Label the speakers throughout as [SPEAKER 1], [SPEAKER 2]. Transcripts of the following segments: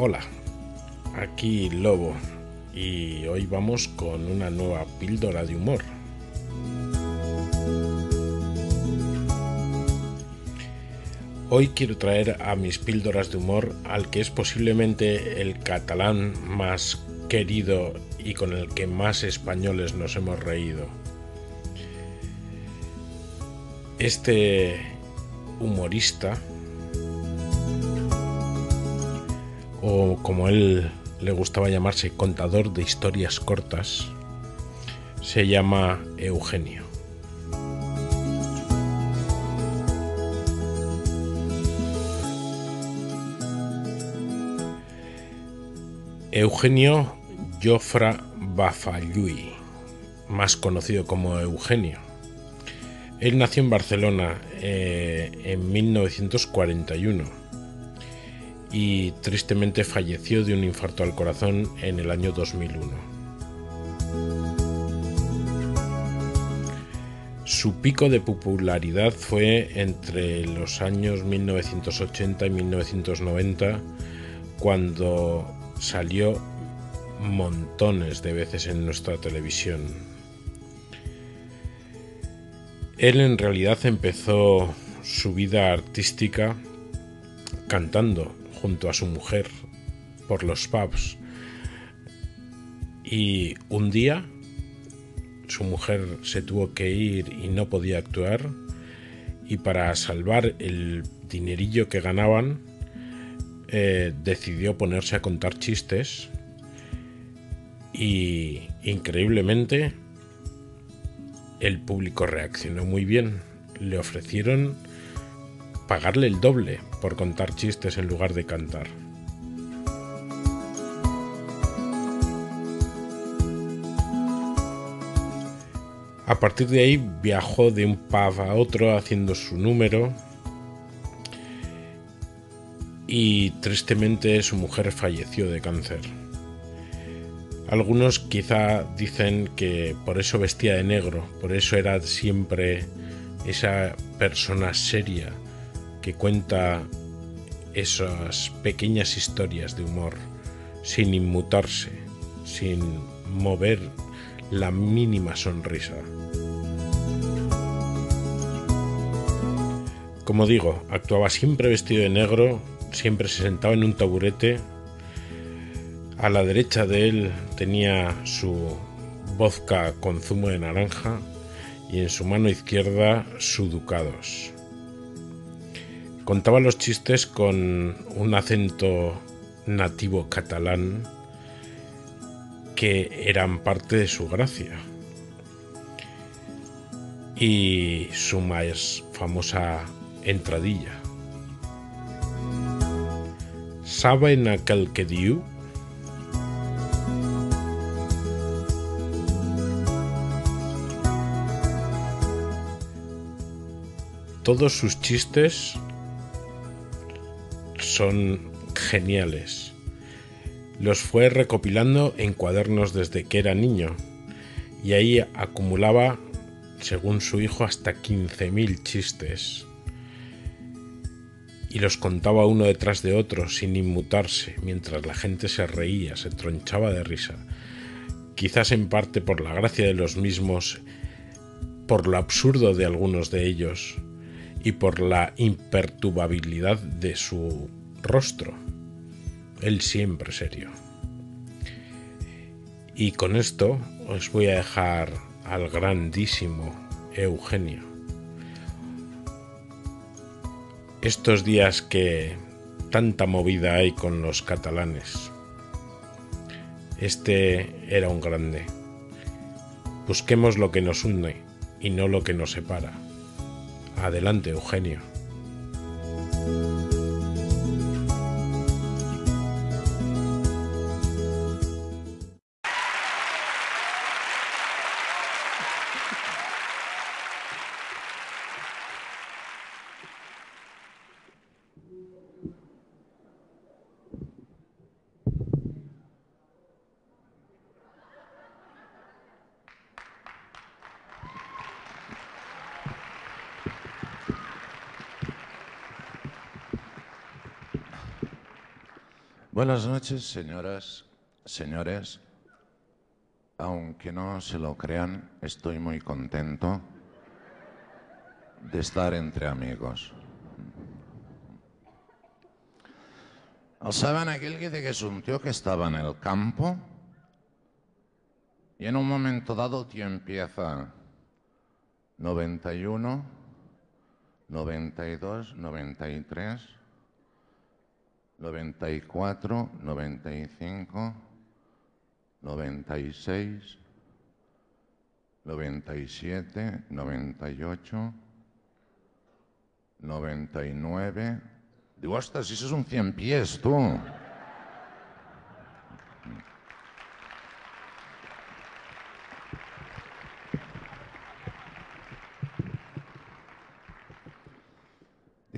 [SPEAKER 1] Hola, aquí Lobo y hoy vamos con una nueva píldora de humor. Hoy quiero traer a mis píldoras de humor al que es posiblemente el catalán más querido y con el que más españoles nos hemos reído. Este humorista, o como él le gustaba llamarse, contador de historias cortas, se llama Eugenio. Eugenio Jofra Bafallui, más conocido como Eugenio. Él nació en Barcelona eh, en 1941 y tristemente falleció de un infarto al corazón en el año 2001. Su pico de popularidad fue entre los años 1980 y 1990 cuando salió montones de veces en nuestra televisión. Él en realidad empezó su vida artística cantando junto a su mujer por los pubs. Y un día su mujer se tuvo que ir y no podía actuar. Y para salvar el dinerillo que ganaban eh, decidió ponerse a contar chistes. Y increíblemente el público reaccionó muy bien. Le ofrecieron pagarle el doble por contar chistes en lugar de cantar. A partir de ahí viajó de un pub a otro haciendo su número y tristemente su mujer falleció de cáncer. Algunos quizá dicen que por eso vestía de negro, por eso era siempre esa persona seria que cuenta esas pequeñas historias de humor sin inmutarse, sin mover la mínima sonrisa. Como digo, actuaba siempre vestido de negro, siempre se sentaba en un taburete. A la derecha de él tenía su vodka con zumo de naranja y en su mano izquierda su ducados. Contaba los chistes con un acento nativo catalán que eran parte de su gracia. Y su más famosa entradilla. ¿Saben aquel que dio? Todos sus chistes son geniales. Los fue recopilando en cuadernos desde que era niño y ahí acumulaba, según su hijo, hasta 15.000 chistes y los contaba uno detrás de otro sin inmutarse, mientras la gente se reía, se tronchaba de risa, quizás en parte por la gracia de los mismos, por lo absurdo de algunos de ellos y por la imperturbabilidad de su rostro, él siempre serio. Y con esto os voy a dejar al grandísimo Eugenio estos días que tanta movida hay con los catalanes. Este era un grande. Busquemos lo que nos une y no lo que nos separa. Adelante, Eugenio.
[SPEAKER 2] Buenas noches, señoras, señores. Aunque no se lo crean, estoy muy contento de estar entre amigos. ¿Saben aquel que dice que es un tío que estaba en el campo? Y en un momento dado tío empieza 91, 92, 93, 94, 95, 96, 97, 98, 99. Digo, ostras, eso es un cien pies, tú.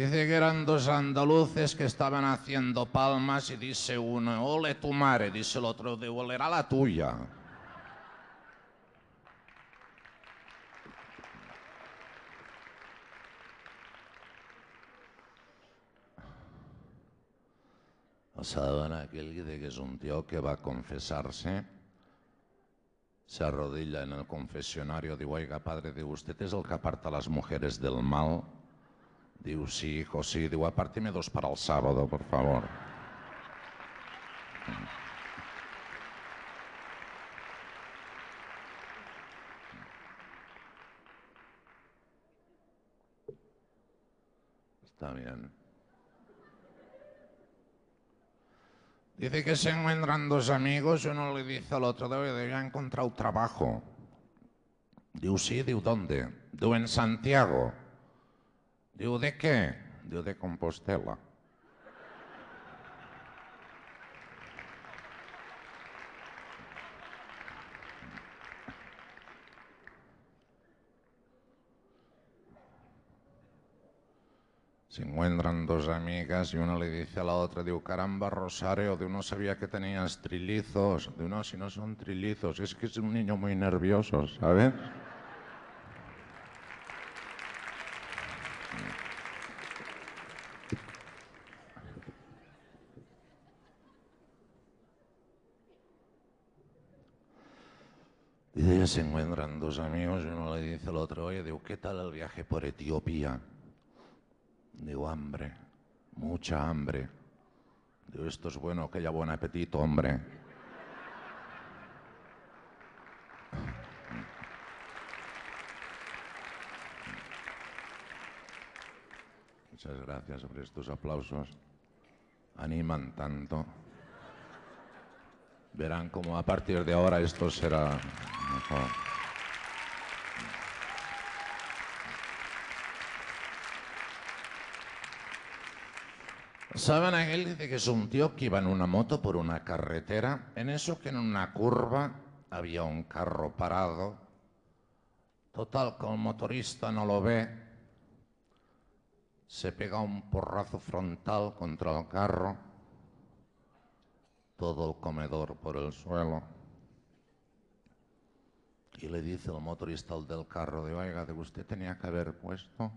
[SPEAKER 2] Dice que eran dos andaluces que estaban haciendo palmas y dice uno, ole tu madre, dice el otro, de la tuya. ¿Saben aquel que que es un tío que va a confesarse? Se arrodilla en el confesionario, digo, oiga, padre, de usted es el que aparta a las mujeres del mal. Diu, sí, hijo, sí. Diu, apárteme dos para el sábado, por favor. Está bien. Dice que se encuentran dos amigos uno le dice al otro, debe ha encontrado trabajo. Diu, sí, diu, ¿dónde? Diu, en Santiago. De què? Diu, de Compostela. Se encuentran dos amigas y una le dice a la otra, digo, caramba, Rosario, de uno sabía que tenías trillizos, de uno si no son trillizos, es que es un niño muy nervioso, ¿sabes? Se encuentran dos amigos y uno le dice al otro, oye, digo, ¿qué tal el viaje por Etiopía? Digo, hambre, mucha hambre. Digo, esto es bueno, que haya buen apetito, hombre. Muchas gracias por estos aplausos. Animan tanto. Verán como a partir de ahora esto será mejor. ¿Saben aquel dice que es un tío que iba en una moto por una carretera? En eso que en una curva había un carro parado. Total, que el motorista no lo ve. Se pega un porrazo frontal contra el carro. Todo el comedor por el suelo. Y le dice el motorista al del carro, de, oiga, de usted tenía que haber puesto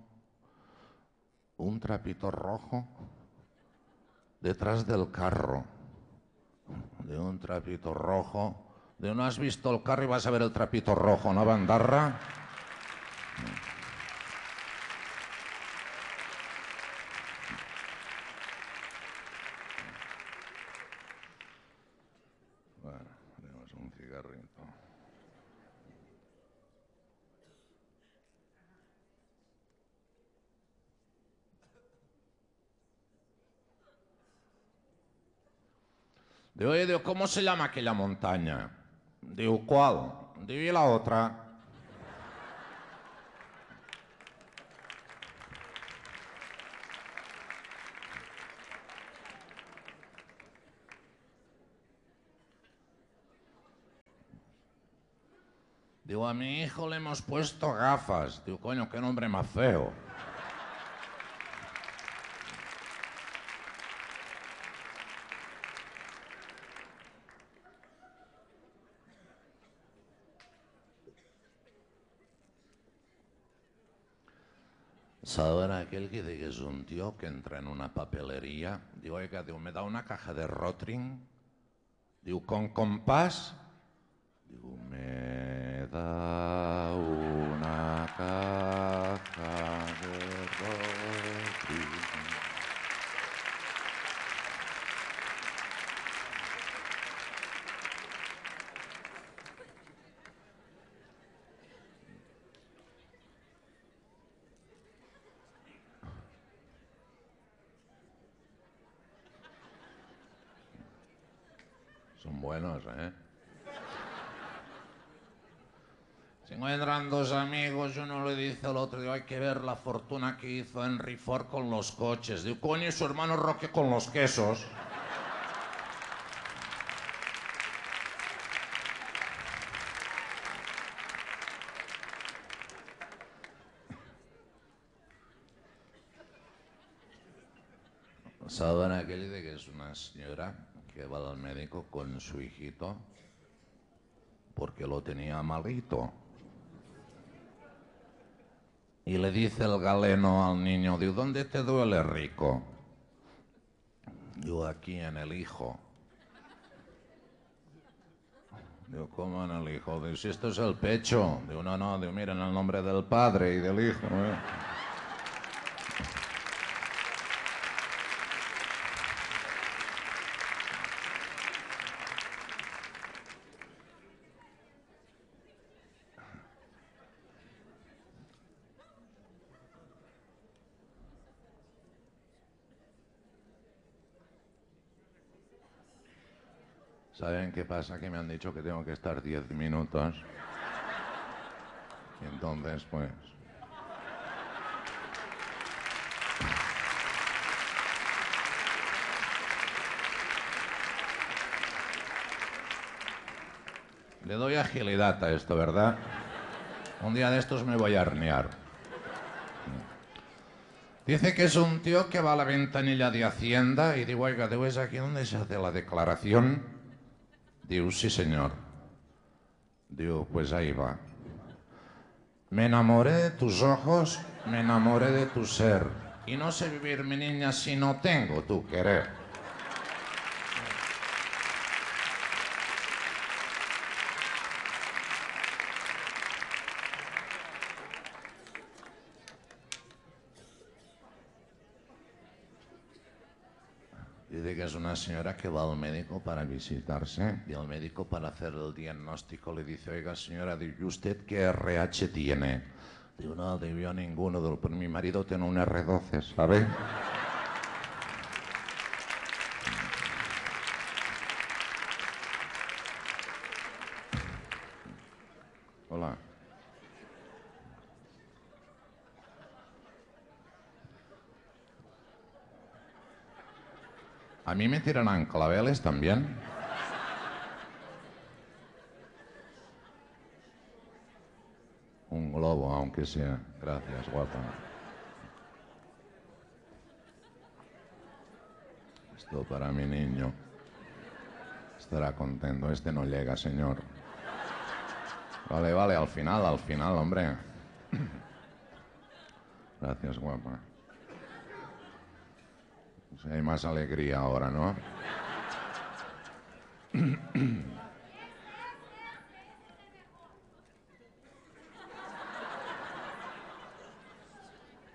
[SPEAKER 2] un trapito rojo detrás del carro, de un trapito rojo. De no has visto el carro y vas a ver el trapito rojo, ¿no, Bandarra? Bueno, tenemos un cigarrito. Digo, oye, digo, ¿cómo se llama aquella montaña? Digo, ¿cuál? Digo, ¿y la otra? Digo, a mi hijo le hemos puesto gafas. Digo, coño, qué nombre más feo. ¿Saben aquel que dice que es un tío que entra en una papelería? Digo, oiga, digo, ¿me da una caja de Rotring? Digo, ¿con compás? Digo, me da Son buenos, ¿eh? Se encuentran dos amigos, uno le dice al otro, digo, hay que ver la fortuna que hizo Henry Ford con los coches. Digo, coño, y su hermano Roque con los quesos. ¿Saben aquel de que es señora que va al médico con su hijito porque lo tenía malito? Y le dice el galeno al niño, digo, ¿dónde te duele, rico? Digo, aquí en el hijo. Digo, ¿cómo en el hijo? Digo, si esto es el pecho. Digo, no, no, digo, mira, en el nombre del padre y del hijo. ¿eh? ¿Saben qué pasa? Que me han dicho que tengo que estar 10 minutos. Y entonces, pues... Le doy agilidad a esto, ¿verdad? Un día de estos me voy a arnear. Dice que es un tío que va a la ventanilla de Hacienda y digo, oiga, ¿de es aquí donde se hace la declaración? Digo, sí, señor. Digo, pues ahí va. Me enamoré de tus ojos, me enamoré de tu ser. Y no sé vivir, mi niña, si no tengo tu querer. Dice que es una señora que va al médico para visitarse y el médico para hacer el diagnóstico le dice, oiga señora, ¿y usted qué RH tiene? Digo, no, debió ninguno, digo, pero mi marido tiene un R12, ¿sabe? ¿A mí me tirarán claveles también? Un globo, aunque sea. Gracias, guapa. Esto para mi niño. Estará contento. Este no llega, señor. Vale, vale, al final, al final, hombre. Gracias, guapa. Hay más alegría ahora, ¿no?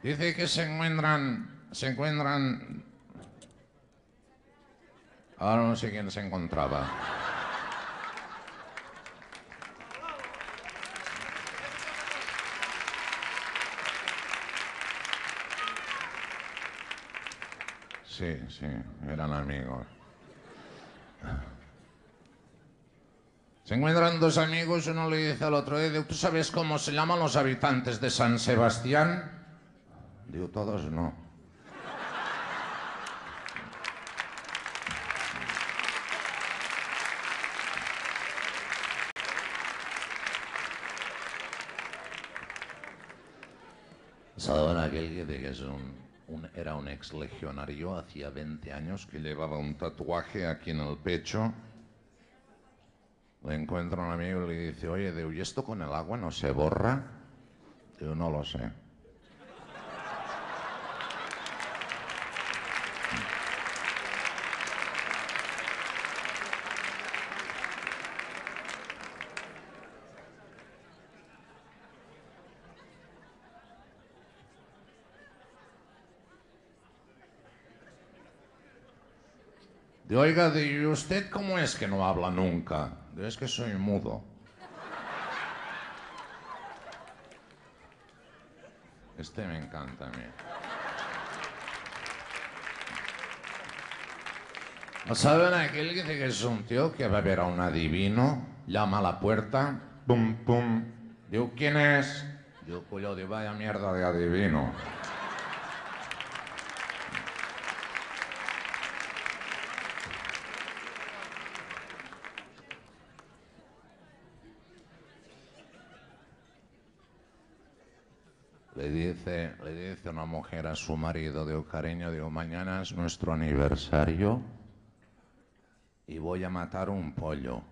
[SPEAKER 2] Dice que se encuentran, se encuentran... Ahora no sé quién se encontraba. Sí, sí, eran amigos. Se encuentran dos amigos, uno le dice al otro, "Eh, ¿tú sabes cómo se llaman los habitantes de San Sebastián? Digo, todos no. ¿Saben aquel que que es un, era un ex legionario hacía 20 años que llevaba un tatuaje aquí en el pecho? Le encuentra un amigo y le dice, oye, ¿y esto con el agua no se borra? Digo, no lo sé. Digo, oiga, ¿y usted cómo es que no habla nunca? Digo, es que soy mudo. Este me encanta a mí. ¿No saben aquel que dice que es un tío que va a ver a un adivino? Llama a la puerta, pum, pum. Digo, ¿quién es? Digo, cuyo de vaya mierda de adivino. Una mujer a su marido, digo, cariño, digo, mañana es nuestro aniversario y voy a matar un pollo.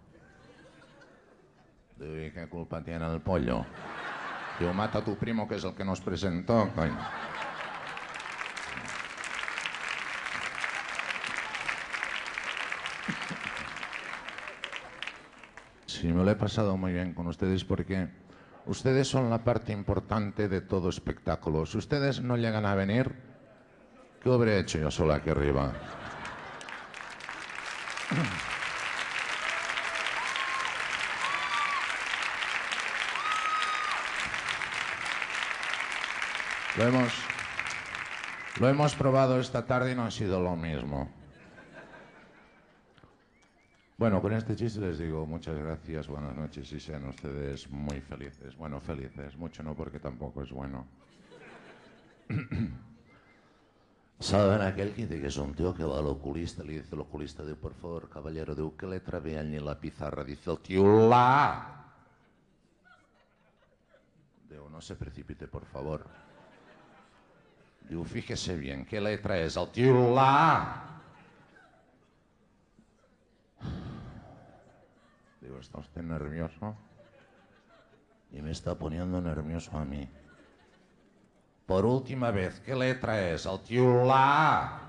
[SPEAKER 2] Digo, ¿y qué culpa tiene el pollo? Digo, mata a tu primo que es el que nos presentó, coño. Sí, me lo he pasado muy bien con ustedes porque ustedes son la parte importante de todo espectáculo. Si ustedes no llegan a venir, ¿qué habré hecho yo solo aquí arriba? Lo hemos, lo hemos probado esta tarde y no ha sido lo mismo. Bueno, con este chiste les digo muchas gracias, buenas noches y sean ustedes muy felices. Bueno, felices, mucho no porque tampoco es bueno. ¿Saben aquel que dice que es un tío que va al oculista? Le dice el oculista, dice, por favor, caballero, digo, ¿qué letra ve en la pizarra? Dice el tío, la. No se precipite, por favor. Digo, fíjese bien, ¿qué letra es? El. ¿Está usted nervioso? Y me está poniendo nervioso a mí. Por última vez, ¿qué letra es? El tío la.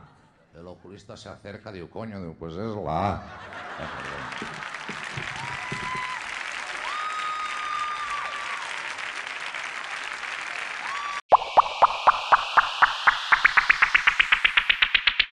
[SPEAKER 2] El oculista se acerca, digo, coño, digo, pues es la.